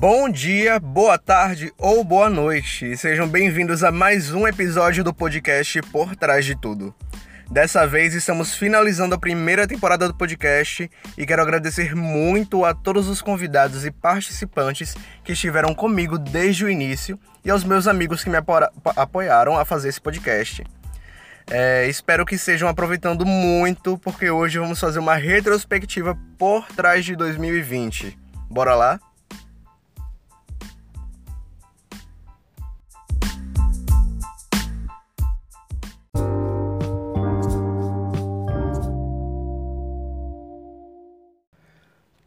Bom dia, boa tarde ou boa noite. Sejam bem-vindos a mais um episódio do podcast Por Trás de Tudo. Dessa vez estamos finalizando a primeira temporada do podcast e quero agradecer muito a todos os convidados e participantes que estiveram comigo desde o início e aos meus amigos que me apoiaram a fazer esse podcast. É, espero que estejam aproveitando muito, porque hoje vamos fazer uma retrospectiva por trás de 2020. Bora lá?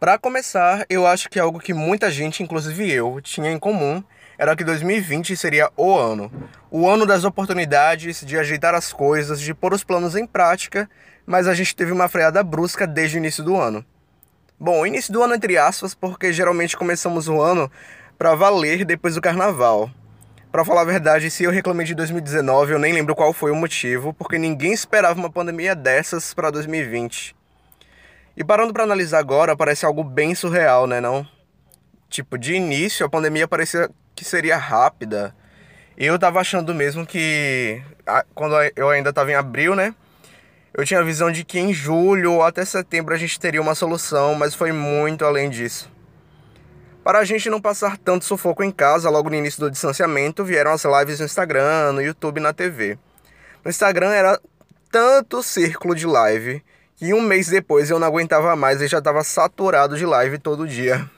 Para começar, eu acho que algo que muita gente, inclusive eu, tinha em comum era que 2020 seria o ano. O ano das oportunidades, de ajeitar as coisas, de pôr os planos em prática, mas a gente teve uma freada brusca desde o início do ano. Bom, início do ano entre aspas, porque geralmente começamos o ano para valer depois do carnaval. Para falar a verdade, se eu reclamei de 2019, eu nem lembro qual foi o motivo, porque ninguém esperava uma pandemia dessas para 2020. E parando para analisar agora, parece algo bem surreal, né, não? Tipo, de início a pandemia parecia que seria rápida. Eu tava achando mesmo que quando eu ainda tava em abril, né? Eu tinha a visão de que em julho ou até setembro a gente teria uma solução, mas foi muito além disso. Para a gente não passar tanto sufoco em casa, logo no início do distanciamento, vieram as lives no Instagram, no YouTube na TV. No Instagram era tanto círculo de live e um mês depois eu não aguentava mais e já estava saturado de live todo dia.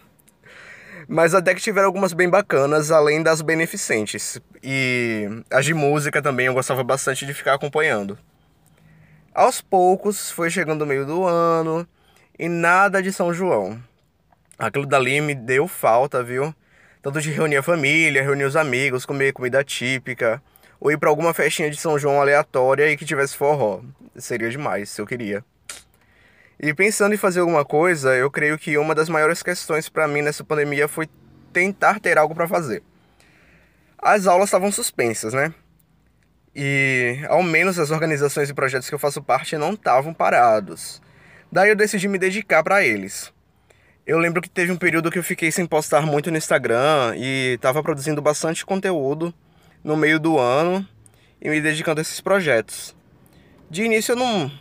Mas até que tiveram algumas bem bacanas, além das beneficentes. E as de música também eu gostava bastante de ficar acompanhando. Aos poucos foi chegando o meio do ano e nada de São João. Aquilo dali me deu falta, viu? Tanto de reunir a família, reunir os amigos, comer comida típica, ou ir para alguma festinha de São João aleatória e que tivesse forró. Seria demais, se eu queria. E pensando em fazer alguma coisa, eu creio que uma das maiores questões para mim nessa pandemia foi tentar ter algo para fazer. As aulas estavam suspensas, né? E ao menos as organizações e projetos que eu faço parte não estavam parados. Daí eu decidi me dedicar para eles. Eu lembro que teve um período que eu fiquei sem postar muito no Instagram e estava produzindo bastante conteúdo no meio do ano e me dedicando a esses projetos. De início eu não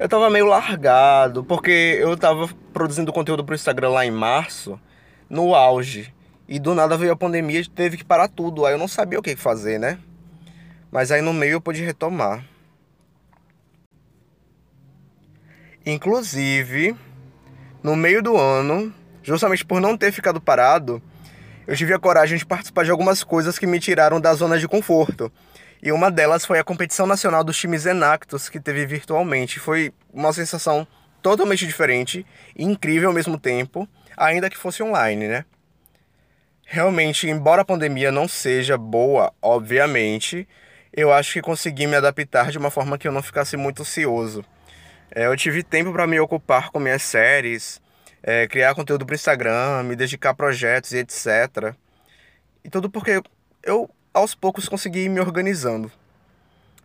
eu tava meio largado, porque eu tava produzindo conteúdo pro Instagram lá em março, no auge. E do nada veio a pandemia e teve que parar tudo. Aí eu não sabia o que fazer, né? Mas aí no meio eu pude retomar. Inclusive, no meio do ano, justamente por não ter ficado parado, eu tive a coragem de participar de algumas coisas que me tiraram da zona de conforto. E uma delas foi a competição nacional dos times Enactus, que teve virtualmente. Foi uma sensação totalmente diferente e incrível ao mesmo tempo, ainda que fosse online, né? Realmente, embora a pandemia não seja boa, obviamente, eu acho que consegui me adaptar de uma forma que eu não ficasse muito ocioso. É, eu tive tempo para me ocupar com minhas séries, é, criar conteúdo para Instagram, me dedicar a projetos e etc. E tudo porque eu aos poucos consegui ir me organizando.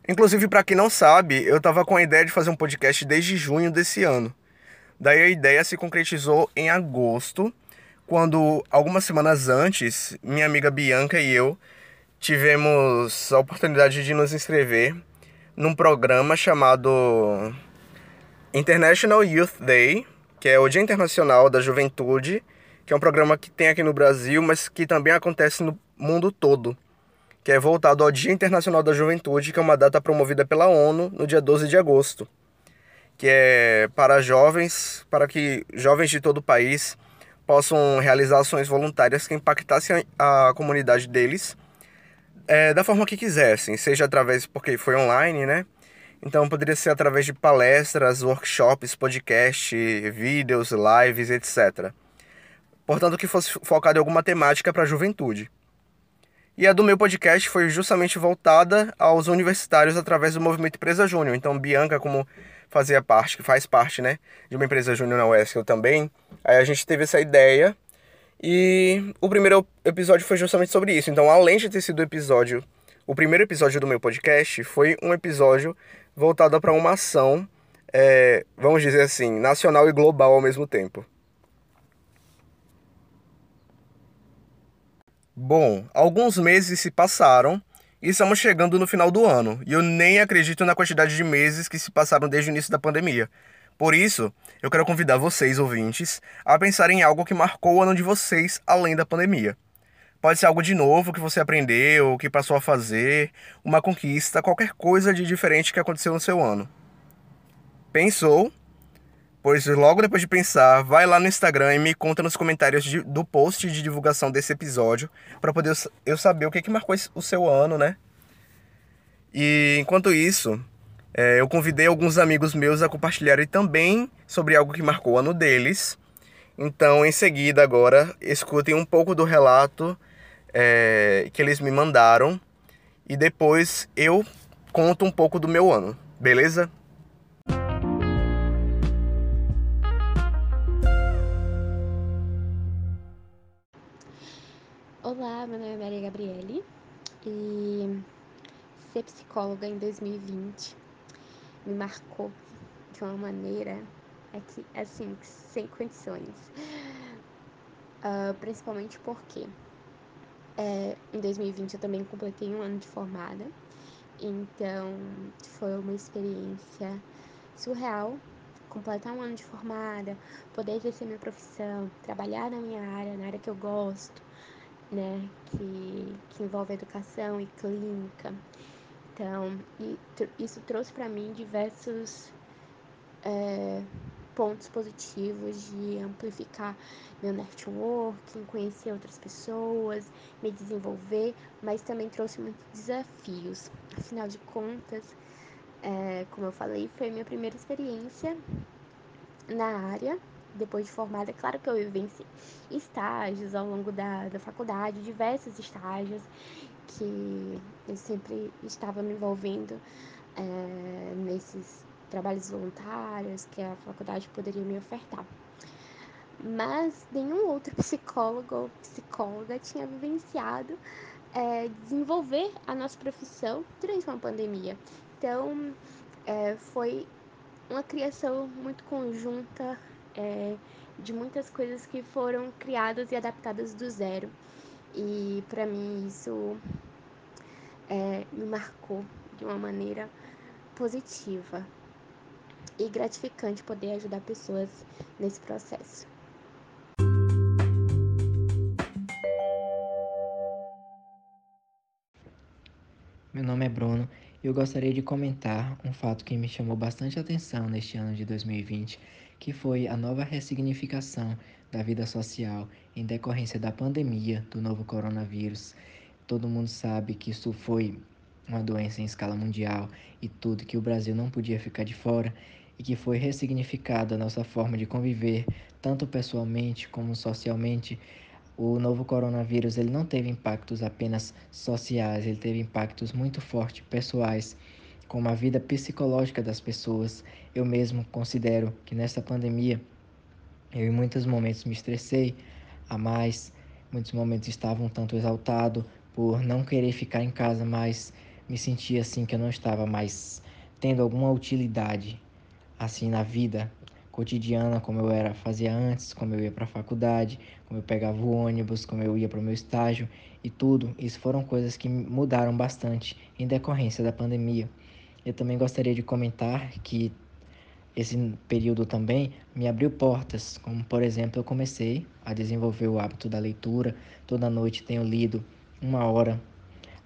Inclusive, para quem não sabe, eu estava com a ideia de fazer um podcast desde junho desse ano. Daí a ideia se concretizou em agosto, quando algumas semanas antes, minha amiga Bianca e eu tivemos a oportunidade de nos inscrever num programa chamado International Youth Day, que é o Dia Internacional da Juventude, que é um programa que tem aqui no Brasil, mas que também acontece no mundo todo que é voltado ao Dia Internacional da Juventude, que é uma data promovida pela ONU no dia 12 de agosto, que é para jovens, para que jovens de todo o país possam realizar ações voluntárias que impactassem a, comunidade deles é, da forma que quisessem, seja através, porque foi online, né? Então poderia ser através de palestras, workshops, podcast, vídeos, lives, etc. Portanto, que fosse focado em alguma temática para a juventude. E a do meu podcast foi justamente voltada aos universitários através do movimento Empresa Júnior. Então, Bianca, como fazia parte, que faz parte, né, de uma empresa júnior na UESC, eu também, aí a gente teve essa ideia. E o primeiro episódio foi justamente sobre isso. Então, além de ter sido o episódio, o primeiro episódio do meu podcast foi um episódio voltado para uma ação, é, vamos dizer assim, nacional e global ao mesmo tempo. Bom, alguns meses se passaram e estamos chegando no final do ano, e eu nem acredito na quantidade de meses que se passaram desde o início da pandemia. Por isso, eu quero convidar vocês, ouvintes, a pensar em algo que marcou o ano de vocês além da pandemia. Pode ser algo de novo que você aprendeu, que passou a fazer, uma conquista, qualquer coisa de diferente que aconteceu no seu ano. Pensou? Pois logo depois de pensar, vai lá no Instagram e me conta nos comentários de, do post de divulgação desse episódio para poder eu saber o que, que marcou o seu ano, né? E enquanto isso, é, eu convidei alguns amigos meus a compartilharem também sobre algo que marcou o ano deles. Então, em seguida, agora, escutem um pouco do relato é, que eles me mandaram e depois eu conto um pouco do meu ano, beleza? Olá, meu nome é Maria Gabriele e ser psicóloga em 2020 me marcou de uma maneira aqui, assim, sem condições. Uh, principalmente porque é, em 2020 eu também completei um ano de formada, então foi uma experiência surreal completar um ano de formada, poder exercer minha profissão, trabalhar na minha área, na área que eu gosto, né, que, que envolve educação e clínica. Então, e, isso trouxe para mim diversos é, pontos positivos de amplificar meu networking, conhecer outras pessoas, me desenvolver, mas também trouxe muitos desafios. Afinal de contas, é, como eu falei, foi minha primeira experiência na área depois de formada, é claro que eu vivenciei estágios ao longo da, da faculdade, diversos estágios que eu sempre estava me envolvendo é, nesses trabalhos voluntários que a faculdade poderia me ofertar. Mas nenhum outro psicólogo ou psicóloga tinha vivenciado é, desenvolver a nossa profissão durante uma pandemia. Então, é, foi uma criação muito conjunta é, de muitas coisas que foram criadas e adaptadas do zero. E para mim isso é, me marcou de uma maneira positiva e gratificante poder ajudar pessoas nesse processo. Meu nome é Bruno e eu gostaria de comentar um fato que me chamou bastante atenção neste ano de 2020 que foi a nova ressignificação da vida social em decorrência da pandemia do novo coronavírus. Todo mundo sabe que isso foi uma doença em escala mundial e tudo que o Brasil não podia ficar de fora e que foi ressignificada a nossa forma de conviver, tanto pessoalmente como socialmente. O novo coronavírus ele não teve impactos apenas sociais, ele teve impactos muito fortes pessoais como a vida psicológica das pessoas. Eu mesmo considero que nessa pandemia eu em muitos momentos me estressei a mais, muitos momentos estava um tanto exaltado por não querer ficar em casa, mas me sentia assim que eu não estava mais tendo alguma utilidade assim na vida cotidiana como eu era fazia antes, como eu ia para a faculdade, como eu pegava o ônibus, como eu ia para o meu estágio e tudo. Isso foram coisas que mudaram bastante em decorrência da pandemia. Eu também gostaria de comentar que esse período também me abriu portas, como por exemplo, eu comecei a desenvolver o hábito da leitura. Toda noite tenho lido uma hora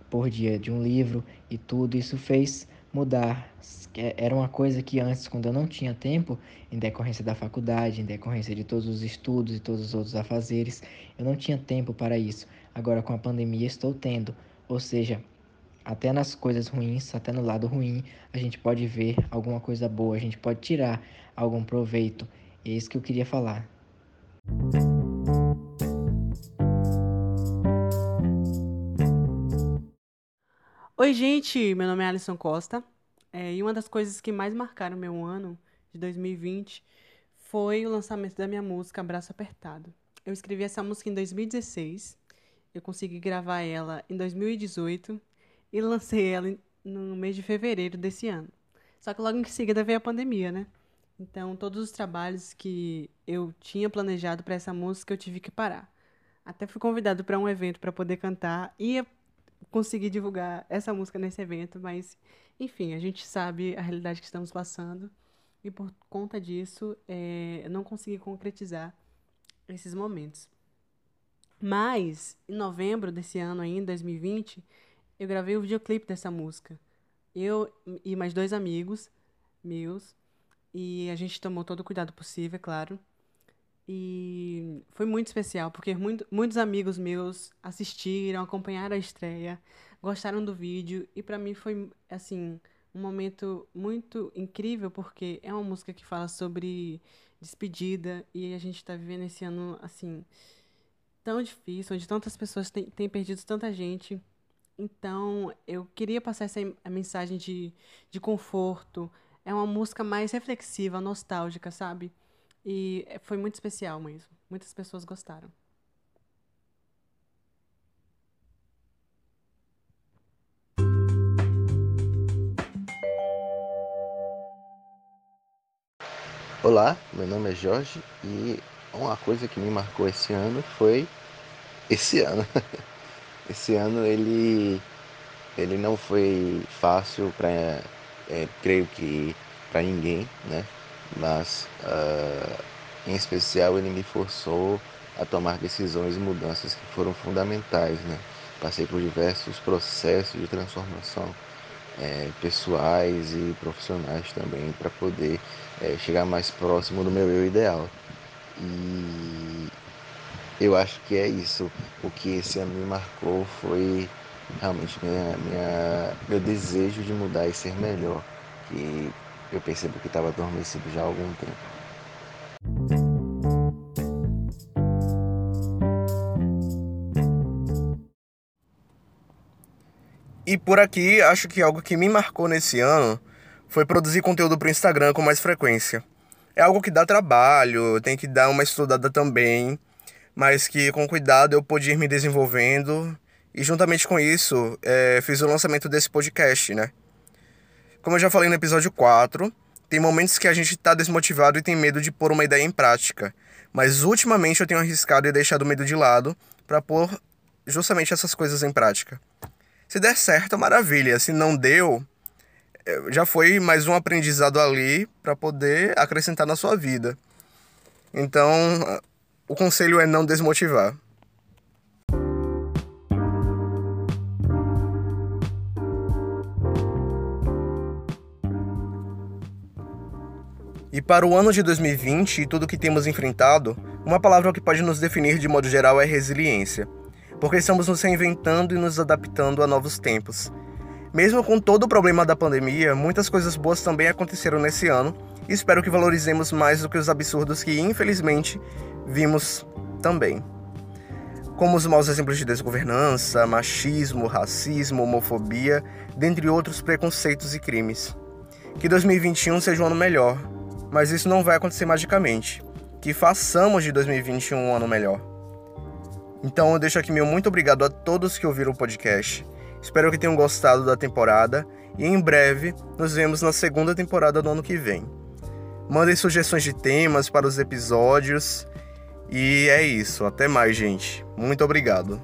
por dia de um livro e tudo isso fez mudar. Era uma coisa que antes, quando eu não tinha tempo, em decorrência da faculdade, em decorrência de todos os estudos e todos os outros afazeres, eu não tinha tempo para isso. Agora, com a pandemia, estou tendo. Ou seja, até nas coisas ruins, até no lado ruim, a gente pode ver alguma coisa boa, a gente pode tirar algum proveito. É isso que eu queria falar. Oi, gente, meu nome é Alisson Costa. É, e uma das coisas que mais marcaram meu ano de 2020 foi o lançamento da minha música Abraço Apertado. Eu escrevi essa música em 2016, eu consegui gravar ela em 2018 e lancei ela no mês de fevereiro desse ano. Só que logo em seguida veio a pandemia, né? Então, todos os trabalhos que eu tinha planejado para essa música eu tive que parar. Até fui convidado para um evento para poder cantar. Ia conseguir divulgar essa música nesse evento, mas enfim, a gente sabe a realidade que estamos passando e por conta disso é, eu não consegui concretizar esses momentos. Mas em novembro desse ano ainda, 2020, eu gravei o videoclipe dessa música. Eu e mais dois amigos meus e a gente tomou todo o cuidado possível, é claro. E foi muito especial, porque muito, muitos amigos meus assistiram, acompanharam a estreia, gostaram do vídeo, e para mim foi, assim, um momento muito incrível, porque é uma música que fala sobre despedida, e a gente está vivendo esse ano, assim, tão difícil, onde tantas pessoas têm, têm perdido tanta gente. Então, eu queria passar essa mensagem de, de conforto. É uma música mais reflexiva, nostálgica, sabe? E foi muito especial mesmo. Muitas pessoas gostaram. Olá, meu nome é Jorge e uma coisa que me marcou esse ano foi esse ano. Esse ano ele ele não foi fácil para é, creio que para ninguém, né? mas uh, em especial ele me forçou a tomar decisões e mudanças que foram fundamentais. Né? Passei por diversos processos de transformação é, pessoais e profissionais também para poder é, chegar mais próximo do meu eu ideal. E eu acho que é isso. O que esse ano me marcou foi realmente minha, minha, meu desejo de mudar e ser melhor. Que eu percebo que estava adormecido já há algum tempo. E por aqui, acho que algo que me marcou nesse ano foi produzir conteúdo para o Instagram com mais frequência. É algo que dá trabalho, tem que dar uma estudada também, mas que com cuidado eu pude ir me desenvolvendo e juntamente com isso é, fiz o lançamento desse podcast, né? Como eu já falei no episódio 4, tem momentos que a gente está desmotivado e tem medo de pôr uma ideia em prática. Mas ultimamente eu tenho arriscado e deixado o medo de lado para pôr justamente essas coisas em prática. Se der certo, maravilha. Se não deu, é, já foi mais um aprendizado ali para poder acrescentar na sua vida. Então, o conselho é não desmotivar. E para o ano de 2020 e tudo que temos enfrentado, uma palavra que pode nos definir de modo geral é resiliência, porque estamos nos reinventando e nos adaptando a novos tempos. Mesmo com todo o problema da pandemia, muitas coisas boas também aconteceram nesse ano e espero que valorizemos mais do que os absurdos que infelizmente vimos também. Como os maus exemplos de desgovernança, machismo, racismo, homofobia, dentre outros preconceitos e crimes. Que 2021 seja um ano melhor, mas isso não vai acontecer magicamente. Que façamos de 2021 um ano melhor. Então eu deixo aqui meu muito obrigado a todos que ouviram o podcast. Espero que tenham gostado da temporada e em breve nos vemos na segunda temporada do ano que vem. Mandem sugestões de temas para os episódios. E é isso. Até mais, gente. Muito obrigado.